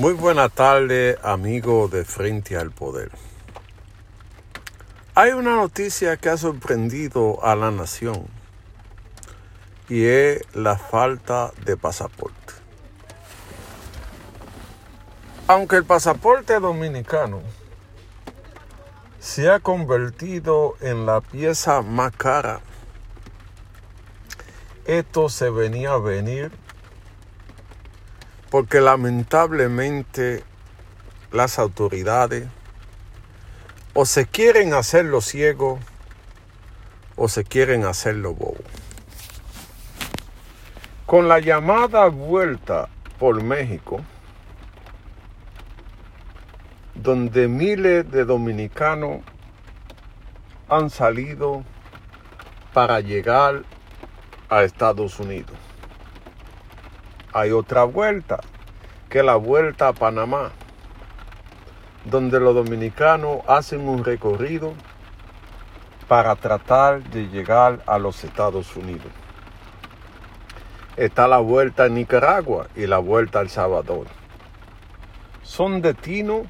Muy buena tarde, amigo de Frente al Poder. Hay una noticia que ha sorprendido a la nación y es la falta de pasaporte. Aunque el pasaporte dominicano se ha convertido en la pieza más cara, esto se venía a venir porque lamentablemente las autoridades o se quieren hacer los ciegos o se quieren hacer los bobos. Con la llamada vuelta por México, donde miles de dominicanos han salido para llegar a Estados Unidos hay otra vuelta, que la vuelta a Panamá, donde los dominicanos hacen un recorrido para tratar de llegar a los Estados Unidos. Está la vuelta a Nicaragua y la vuelta a El Salvador. Son destinos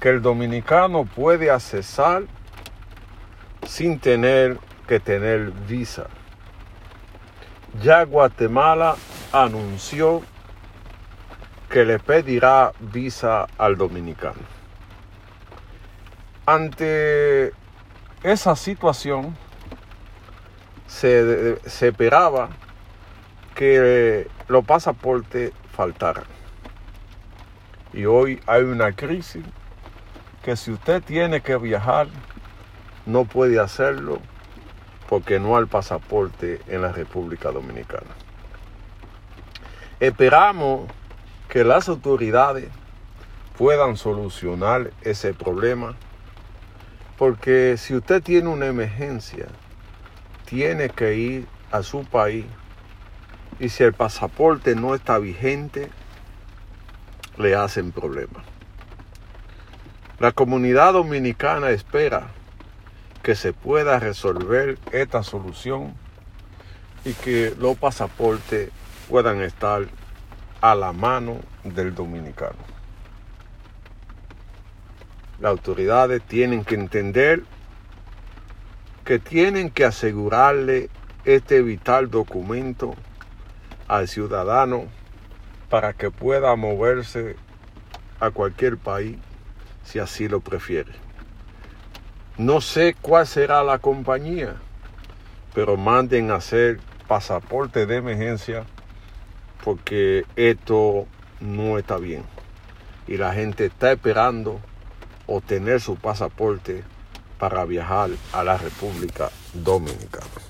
que el dominicano puede accesar sin tener que tener visa. Ya Guatemala anunció que le pedirá visa al dominicano. Ante esa situación, se, esperaba que los pasaportes faltaran. Y hoy hay una crisis que si usted tiene que viajar, no puede hacerlo porque no hay pasaporte en la República Dominicana. Esperamos que las autoridades puedan solucionar ese problema, porque si usted tiene una emergencia, tiene que ir a su país y si el pasaporte no está vigente, le hacen problema. La comunidad dominicana espera que se pueda resolver esta solución y que los pasaportes puedan estar a la mano del dominicano. Las autoridades tienen que entender que tienen que asegurarle este vital documento al ciudadano para que pueda moverse a cualquier país si así lo prefiere. No sé cuál será la compañía, pero manden a hacer pasaporte de emergencia porque esto no está bien. Y la gente está esperando obtener su pasaporte para viajar a la República Dominicana.